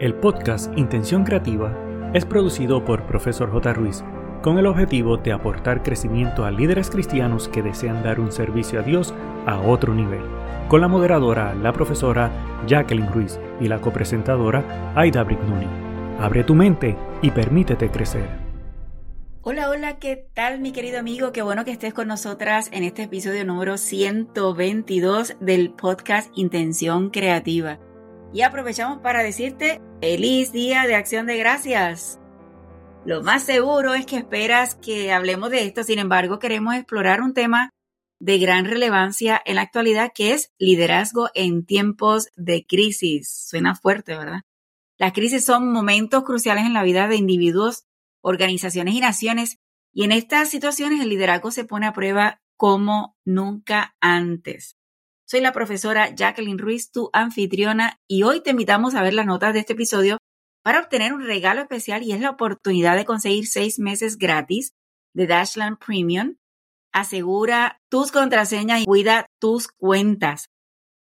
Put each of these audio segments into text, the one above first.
El podcast Intención Creativa es producido por Profesor J. Ruiz con el objetivo de aportar crecimiento a líderes cristianos que desean dar un servicio a Dios a otro nivel, con la moderadora, la profesora Jacqueline Ruiz y la copresentadora Aida Brignoni. Abre tu mente y permítete crecer. Hola, hola, ¿qué tal mi querido amigo? Qué bueno que estés con nosotras en este episodio número 122 del podcast Intención Creativa. Y aprovechamos para decirte feliz día de acción de gracias. Lo más seguro es que esperas que hablemos de esto, sin embargo queremos explorar un tema de gran relevancia en la actualidad que es liderazgo en tiempos de crisis. Suena fuerte, ¿verdad? Las crisis son momentos cruciales en la vida de individuos, organizaciones y naciones y en estas situaciones el liderazgo se pone a prueba como nunca antes. Soy la profesora Jacqueline Ruiz, tu anfitriona, y hoy te invitamos a ver las notas de este episodio para obtener un regalo especial y es la oportunidad de conseguir seis meses gratis de Dashland Premium. Asegura tus contraseñas y cuida tus cuentas.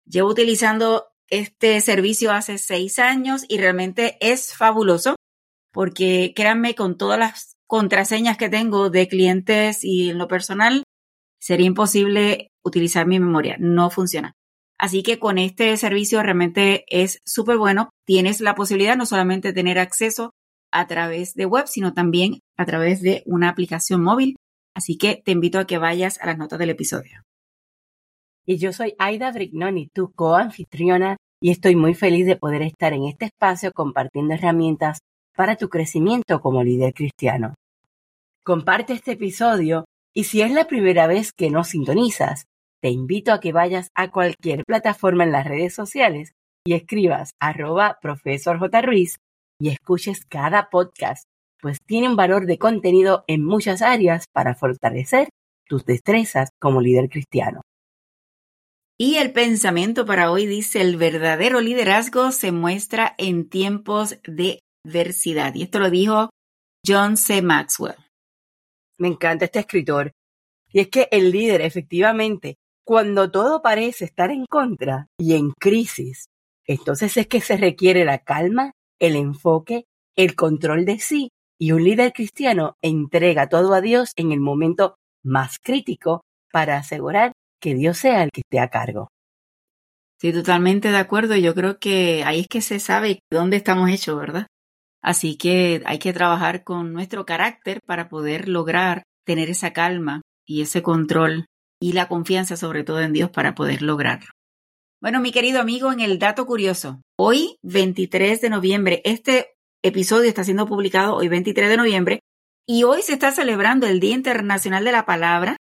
Llevo utilizando este servicio hace seis años y realmente es fabuloso porque créanme con todas las contraseñas que tengo de clientes y en lo personal sería imposible utilizar mi memoria, no funciona. Así que con este servicio realmente es súper bueno. Tienes la posibilidad no solamente de tener acceso a través de web, sino también a través de una aplicación móvil. Así que te invito a que vayas a las notas del episodio. Y yo soy Aida Brignoni, tu coanfitriona, y estoy muy feliz de poder estar en este espacio compartiendo herramientas para tu crecimiento como líder cristiano. Comparte este episodio y si es la primera vez que nos sintonizas, te invito a que vayas a cualquier plataforma en las redes sociales y escribas arroba profesor J. Ruiz y escuches cada podcast, pues tiene un valor de contenido en muchas áreas para fortalecer tus destrezas como líder cristiano. Y el pensamiento para hoy dice, el verdadero liderazgo se muestra en tiempos de adversidad. Y esto lo dijo John C. Maxwell. Me encanta este escritor. Y es que el líder efectivamente cuando todo parece estar en contra y en crisis, entonces es que se requiere la calma, el enfoque, el control de sí y un líder cristiano entrega todo a Dios en el momento más crítico para asegurar que Dios sea el que esté a cargo. Sí, totalmente de acuerdo. Yo creo que ahí es que se sabe dónde estamos hechos, ¿verdad? Así que hay que trabajar con nuestro carácter para poder lograr tener esa calma y ese control y la confianza sobre todo en Dios para poder lograrlo. Bueno, mi querido amigo, en el dato curioso, hoy 23 de noviembre, este episodio está siendo publicado hoy 23 de noviembre y hoy se está celebrando el Día Internacional de la Palabra,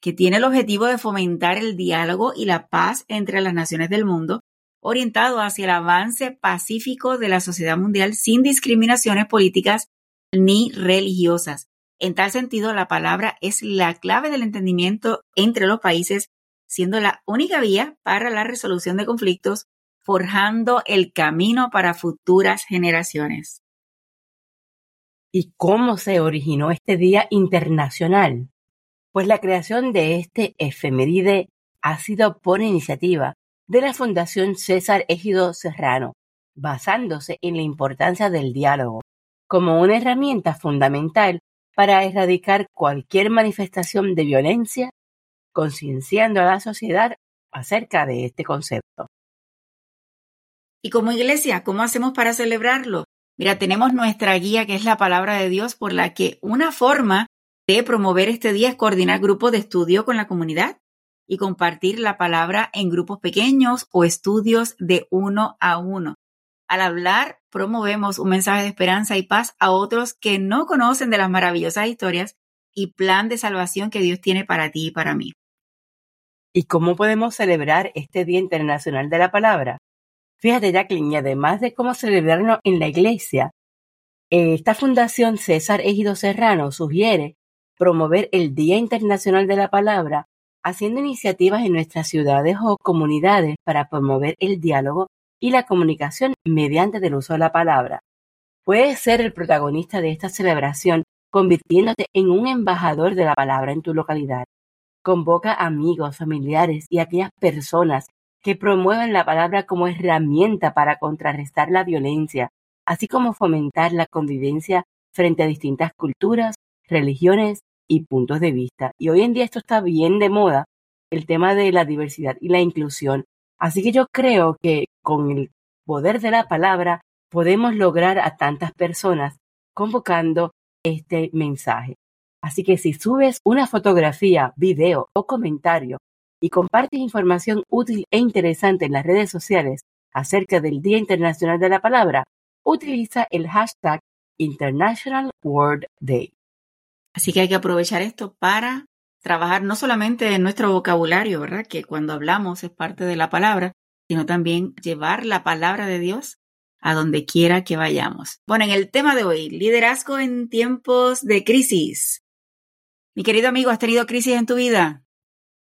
que tiene el objetivo de fomentar el diálogo y la paz entre las naciones del mundo, orientado hacia el avance pacífico de la sociedad mundial sin discriminaciones políticas ni religiosas. En tal sentido, la palabra es la clave del entendimiento entre los países, siendo la única vía para la resolución de conflictos, forjando el camino para futuras generaciones. ¿Y cómo se originó este Día Internacional? Pues la creación de este efeméride ha sido por iniciativa de la Fundación César Ejido Serrano, basándose en la importancia del diálogo como una herramienta fundamental para erradicar cualquier manifestación de violencia, concienciando a la sociedad acerca de este concepto. Y como iglesia, ¿cómo hacemos para celebrarlo? Mira, tenemos nuestra guía que es la palabra de Dios por la que una forma de promover este día es coordinar grupos de estudio con la comunidad y compartir la palabra en grupos pequeños o estudios de uno a uno. Al hablar, promovemos un mensaje de esperanza y paz a otros que no conocen de las maravillosas historias y plan de salvación que Dios tiene para ti y para mí. ¿Y cómo podemos celebrar este Día Internacional de la Palabra? Fíjate, Jacqueline, y además de cómo celebrarlo en la iglesia, esta Fundación César Ejido Serrano sugiere promover el Día Internacional de la Palabra haciendo iniciativas en nuestras ciudades o comunidades para promover el diálogo y la comunicación mediante el uso de la palabra. Puedes ser el protagonista de esta celebración convirtiéndote en un embajador de la palabra en tu localidad. Convoca amigos, familiares y aquellas personas que promuevan la palabra como herramienta para contrarrestar la violencia, así como fomentar la convivencia frente a distintas culturas, religiones y puntos de vista. Y hoy en día esto está bien de moda, el tema de la diversidad y la inclusión. Así que yo creo que con el poder de la palabra podemos lograr a tantas personas convocando este mensaje. Así que si subes una fotografía, video o comentario y compartes información útil e interesante en las redes sociales acerca del Día Internacional de la Palabra, utiliza el hashtag International Word Day. Así que hay que aprovechar esto para trabajar no solamente en nuestro vocabulario, ¿verdad? Que cuando hablamos es parte de la palabra, sino también llevar la palabra de Dios a donde quiera que vayamos. Bueno, en el tema de hoy, liderazgo en tiempos de crisis. Mi querido amigo, ¿has tenido crisis en tu vida?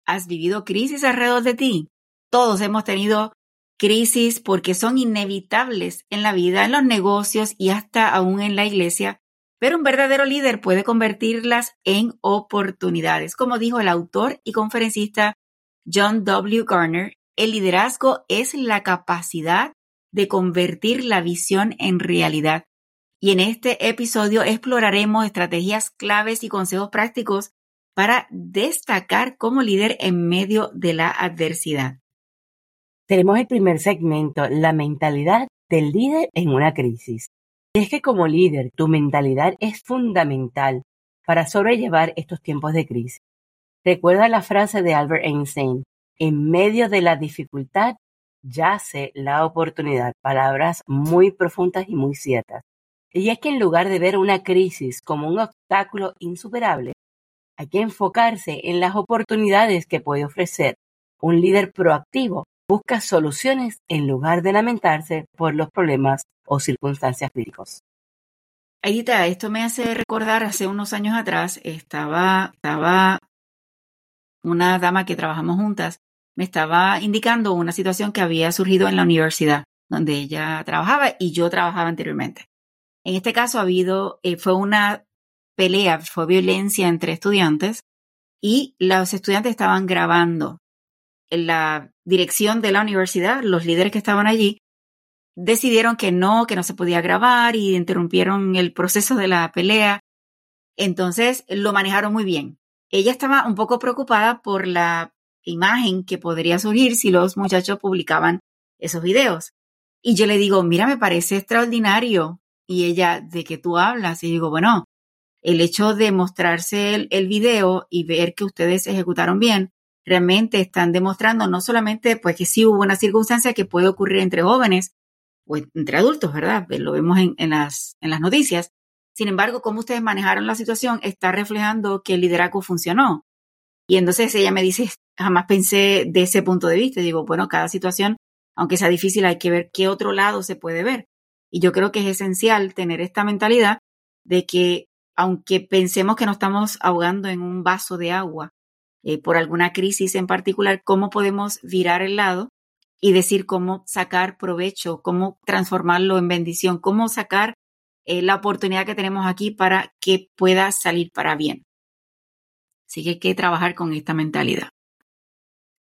¿Has vivido crisis alrededor de ti? Todos hemos tenido crisis porque son inevitables en la vida, en los negocios y hasta aún en la iglesia, pero un verdadero líder puede convertirlas en oportunidades. Como dijo el autor y conferencista John W. Garner, el liderazgo es la capacidad de convertir la visión en realidad. Y en este episodio exploraremos estrategias claves y consejos prácticos para destacar como líder en medio de la adversidad. Tenemos el primer segmento, la mentalidad del líder en una crisis. Y es que como líder, tu mentalidad es fundamental para sobrellevar estos tiempos de crisis. Recuerda la frase de Albert Einstein, en medio de la dificultad yace la oportunidad, palabras muy profundas y muy ciertas. Y es que en lugar de ver una crisis como un obstáculo insuperable, hay que enfocarse en las oportunidades que puede ofrecer. Un líder proactivo busca soluciones en lugar de lamentarse por los problemas o circunstancias críticos. Aidita, esto me hace recordar hace unos años atrás, estaba, estaba una dama que trabajamos juntas, me estaba indicando una situación que había surgido en la universidad donde ella trabajaba y yo trabajaba anteriormente. En este caso ha habido, eh, fue una pelea, fue violencia entre estudiantes y los estudiantes estaban grabando. En la dirección de la universidad, los líderes que estaban allí, decidieron que no, que no se podía grabar y interrumpieron el proceso de la pelea. Entonces lo manejaron muy bien. Ella estaba un poco preocupada por la imagen que podría surgir si los muchachos publicaban esos videos. Y yo le digo, mira, me parece extraordinario. Y ella, ¿de qué tú hablas? Y digo, bueno, el hecho de mostrarse el, video y ver que ustedes ejecutaron bien, realmente están demostrando no solamente pues que sí hubo una circunstancia que puede ocurrir entre jóvenes o entre adultos, ¿verdad? Lo vemos en, en, las, en las noticias. Sin embargo, cómo ustedes manejaron la situación está reflejando que el liderazgo funcionó. Y entonces ella me dice, jamás pensé de ese punto de vista. digo, bueno, cada situación, aunque sea difícil, hay que ver qué otro lado se puede ver. Y yo creo que es esencial tener esta mentalidad de que aunque pensemos que nos estamos ahogando en un vaso de agua eh, por alguna crisis en particular, cómo podemos virar el lado y decir cómo sacar provecho, cómo transformarlo en bendición, cómo sacar eh, la oportunidad que tenemos aquí para que pueda salir para bien. Así que hay que trabajar con esta mentalidad.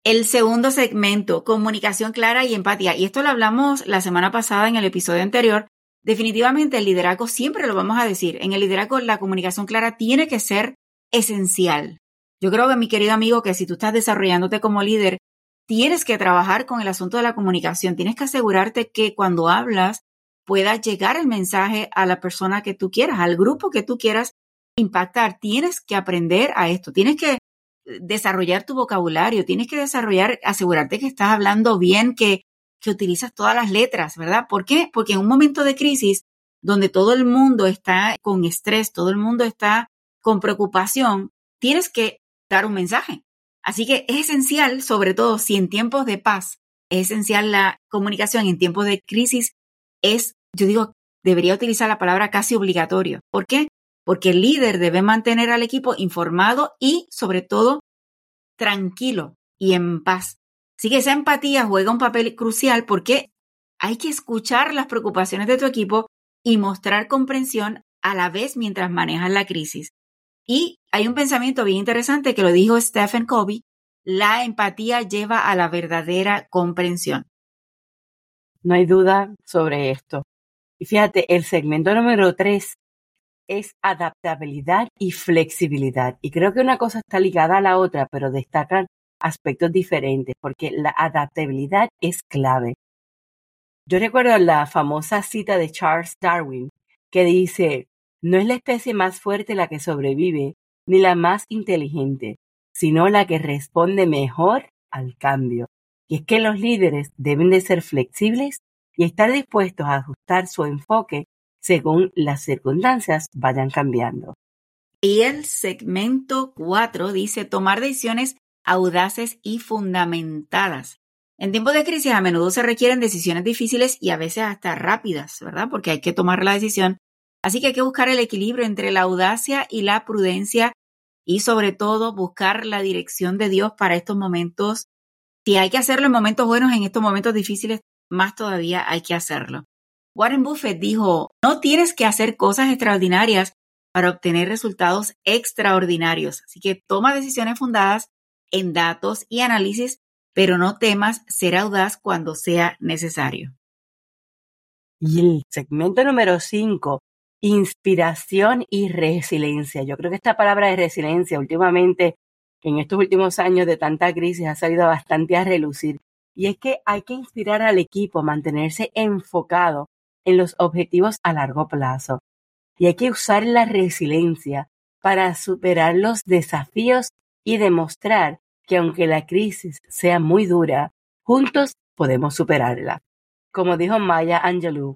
El segundo segmento, comunicación clara y empatía. Y esto lo hablamos la semana pasada en el episodio anterior, Definitivamente el liderazgo, siempre lo vamos a decir, en el liderazgo la comunicación clara tiene que ser esencial. Yo creo que mi querido amigo, que si tú estás desarrollándote como líder, tienes que trabajar con el asunto de la comunicación, tienes que asegurarte que cuando hablas pueda llegar el mensaje a la persona que tú quieras, al grupo que tú quieras impactar. Tienes que aprender a esto, tienes que desarrollar tu vocabulario, tienes que desarrollar, asegurarte que estás hablando bien, que que utilizas todas las letras, ¿verdad? ¿Por qué? Porque en un momento de crisis donde todo el mundo está con estrés, todo el mundo está con preocupación, tienes que dar un mensaje. Así que es esencial, sobre todo si en tiempos de paz, es esencial la comunicación en tiempos de crisis, es, yo digo, debería utilizar la palabra casi obligatorio. ¿Por qué? Porque el líder debe mantener al equipo informado y, sobre todo, tranquilo y en paz. Así que esa empatía juega un papel crucial porque hay que escuchar las preocupaciones de tu equipo y mostrar comprensión a la vez mientras manejas la crisis. Y hay un pensamiento bien interesante que lo dijo Stephen Covey, la empatía lleva a la verdadera comprensión. No hay duda sobre esto. Y fíjate, el segmento número tres es adaptabilidad y flexibilidad. Y creo que una cosa está ligada a la otra, pero destacan aspectos diferentes, porque la adaptabilidad es clave. Yo recuerdo la famosa cita de Charles Darwin, que dice, no es la especie más fuerte la que sobrevive, ni la más inteligente, sino la que responde mejor al cambio. Y es que los líderes deben de ser flexibles y estar dispuestos a ajustar su enfoque según las circunstancias vayan cambiando. Y el segmento 4 dice tomar decisiones audaces y fundamentadas. En tiempos de crisis a menudo se requieren decisiones difíciles y a veces hasta rápidas, ¿verdad? Porque hay que tomar la decisión. Así que hay que buscar el equilibrio entre la audacia y la prudencia y sobre todo buscar la dirección de Dios para estos momentos. Si hay que hacerlo en momentos buenos, en estos momentos difíciles, más todavía hay que hacerlo. Warren Buffett dijo, no tienes que hacer cosas extraordinarias para obtener resultados extraordinarios. Así que toma decisiones fundadas en datos y análisis, pero no temas ser audaz cuando sea necesario. Y el segmento número 5, inspiración y resiliencia. Yo creo que esta palabra de resiliencia últimamente, en estos últimos años de tanta crisis, ha salido bastante a relucir. Y es que hay que inspirar al equipo mantenerse enfocado en los objetivos a largo plazo. Y hay que usar la resiliencia para superar los desafíos y demostrar que aunque la crisis sea muy dura, juntos podemos superarla. Como dijo Maya Angelou,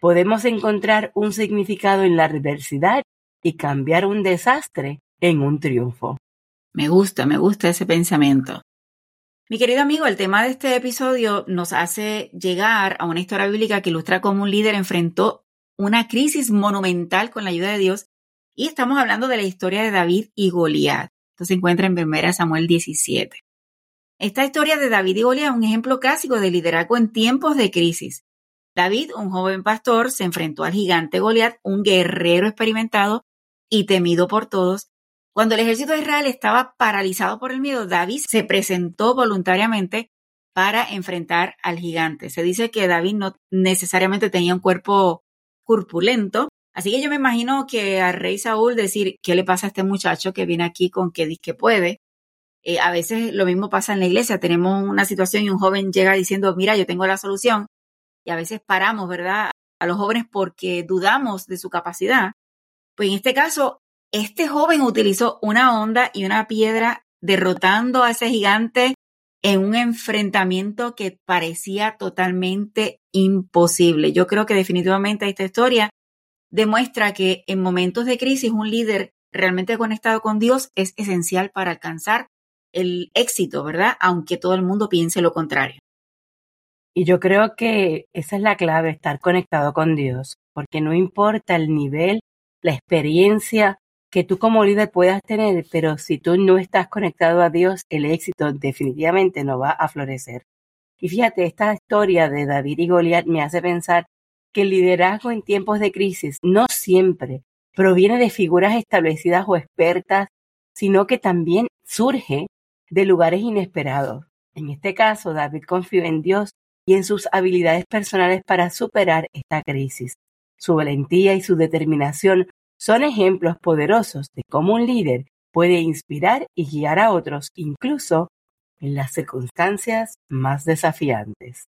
podemos encontrar un significado en la adversidad y cambiar un desastre en un triunfo. Me gusta, me gusta ese pensamiento. Mi querido amigo, el tema de este episodio nos hace llegar a una historia bíblica que ilustra cómo un líder enfrentó una crisis monumental con la ayuda de Dios y estamos hablando de la historia de David y Goliat. Esto se encuentra en 1 Samuel 17. Esta historia de David y Goliat es un ejemplo clásico de liderazgo en tiempos de crisis. David, un joven pastor, se enfrentó al gigante Goliat, un guerrero experimentado y temido por todos, cuando el ejército de Israel estaba paralizado por el miedo, David se presentó voluntariamente para enfrentar al gigante. Se dice que David no necesariamente tenía un cuerpo corpulento, así que yo me imagino que al rey Saúl decir, ¿qué le pasa a este muchacho que viene aquí con que dice que puede? Eh, a veces lo mismo pasa en la iglesia, tenemos una situación y un joven llega diciendo, mira, yo tengo la solución, y a veces paramos, ¿verdad? A los jóvenes porque dudamos de su capacidad. Pues en este caso, este joven utilizó una onda y una piedra derrotando a ese gigante en un enfrentamiento que parecía totalmente imposible. Yo creo que definitivamente esta historia demuestra que en momentos de crisis un líder realmente conectado con Dios es esencial para alcanzar el éxito, ¿verdad? Aunque todo el mundo piense lo contrario. Y yo creo que esa es la clave, estar conectado con Dios, porque no importa el nivel, la experiencia que tú como líder puedas tener, pero si tú no estás conectado a Dios, el éxito definitivamente no va a florecer. Y fíjate, esta historia de David y Goliat me hace pensar que el liderazgo en tiempos de crisis no siempre proviene de figuras establecidas o expertas, sino que también surge de lugares inesperados. En este caso, David confió en Dios y en sus habilidades personales para superar esta crisis. Su valentía y su determinación son ejemplos poderosos de cómo un líder puede inspirar y guiar a otros, incluso en las circunstancias más desafiantes.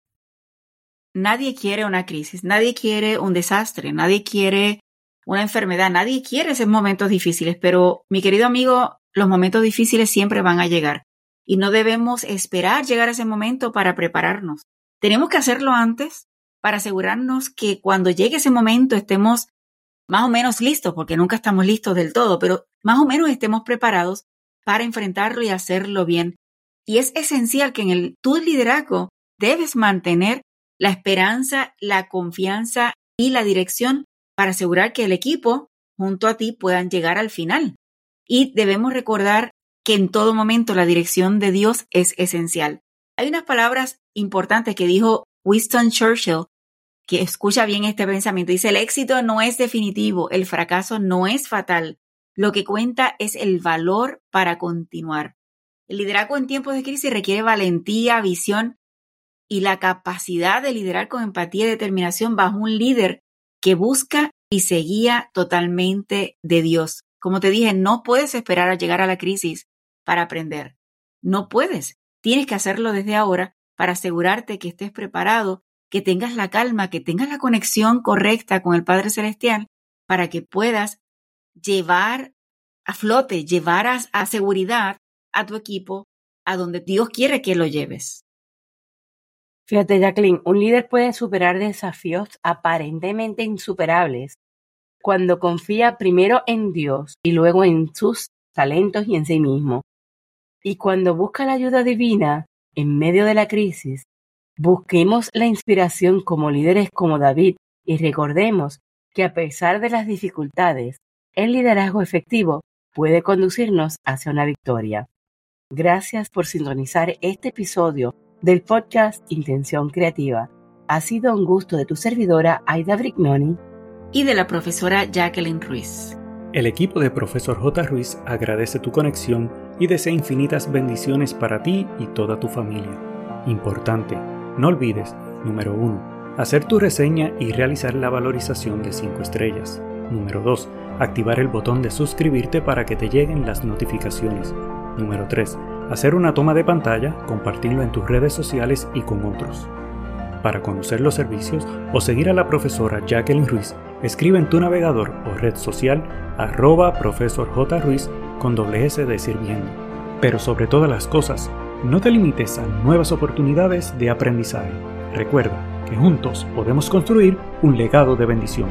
Nadie quiere una crisis, nadie quiere un desastre, nadie quiere una enfermedad, nadie quiere esos momentos difíciles, pero mi querido amigo, los momentos difíciles siempre van a llegar y no debemos esperar llegar a ese momento para prepararnos. Tenemos que hacerlo antes para asegurarnos que cuando llegue ese momento estemos más o menos listos, porque nunca estamos listos del todo, pero más o menos estemos preparados para enfrentarlo y hacerlo bien. Y es esencial que en el tu liderazgo debes mantener la esperanza, la confianza y la dirección para asegurar que el equipo junto a ti puedan llegar al final. Y debemos recordar que en todo momento la dirección de Dios es esencial. Hay unas palabras importantes que dijo Winston Churchill que escucha bien este pensamiento. Dice, el éxito no es definitivo, el fracaso no es fatal. Lo que cuenta es el valor para continuar. El liderazgo en tiempos de crisis requiere valentía, visión y la capacidad de liderar con empatía y determinación bajo un líder que busca y se guía totalmente de Dios. Como te dije, no puedes esperar a llegar a la crisis para aprender. No puedes. Tienes que hacerlo desde ahora para asegurarte que estés preparado, que tengas la calma, que tengas la conexión correcta con el Padre Celestial para que puedas llevar a flote, llevar a, seguridad a tu equipo a donde Dios quiere que lo lleves. Fíjate, Jacqueline, un líder puede superar desafíos aparentemente insuperables cuando confía primero en Dios y luego en sus talentos y en sí mismo. Y cuando busca la ayuda divina en medio de la crisis, busquemos la inspiración como líderes como David y recordemos que a pesar de las dificultades, el liderazgo efectivo puede conducirnos hacia una victoria. Gracias por sintonizar este episodio del podcast Intención Creativa. Ha sido un gusto de tu servidora Aida Brignoni y de la profesora Jacqueline Ruiz. El equipo de Profesor J. Ruiz agradece tu conexión y desea infinitas bendiciones para ti y toda tu familia. Importante, no olvides, número 1, hacer tu reseña y realizar la valorización de 5 estrellas. Número 2, activar el botón de suscribirte para que te lleguen las notificaciones. Número 3. Hacer una toma de pantalla, compartirlo en tus redes sociales y con otros. Para conocer los servicios o seguir a la profesora Jacqueline Ruiz, escribe en tu navegador o red social arroba profesor J. Ruiz con doble S de sirviendo. Pero sobre todas las cosas, no te limites a nuevas oportunidades de aprendizaje. Recuerda que juntos podemos construir un legado de bendición.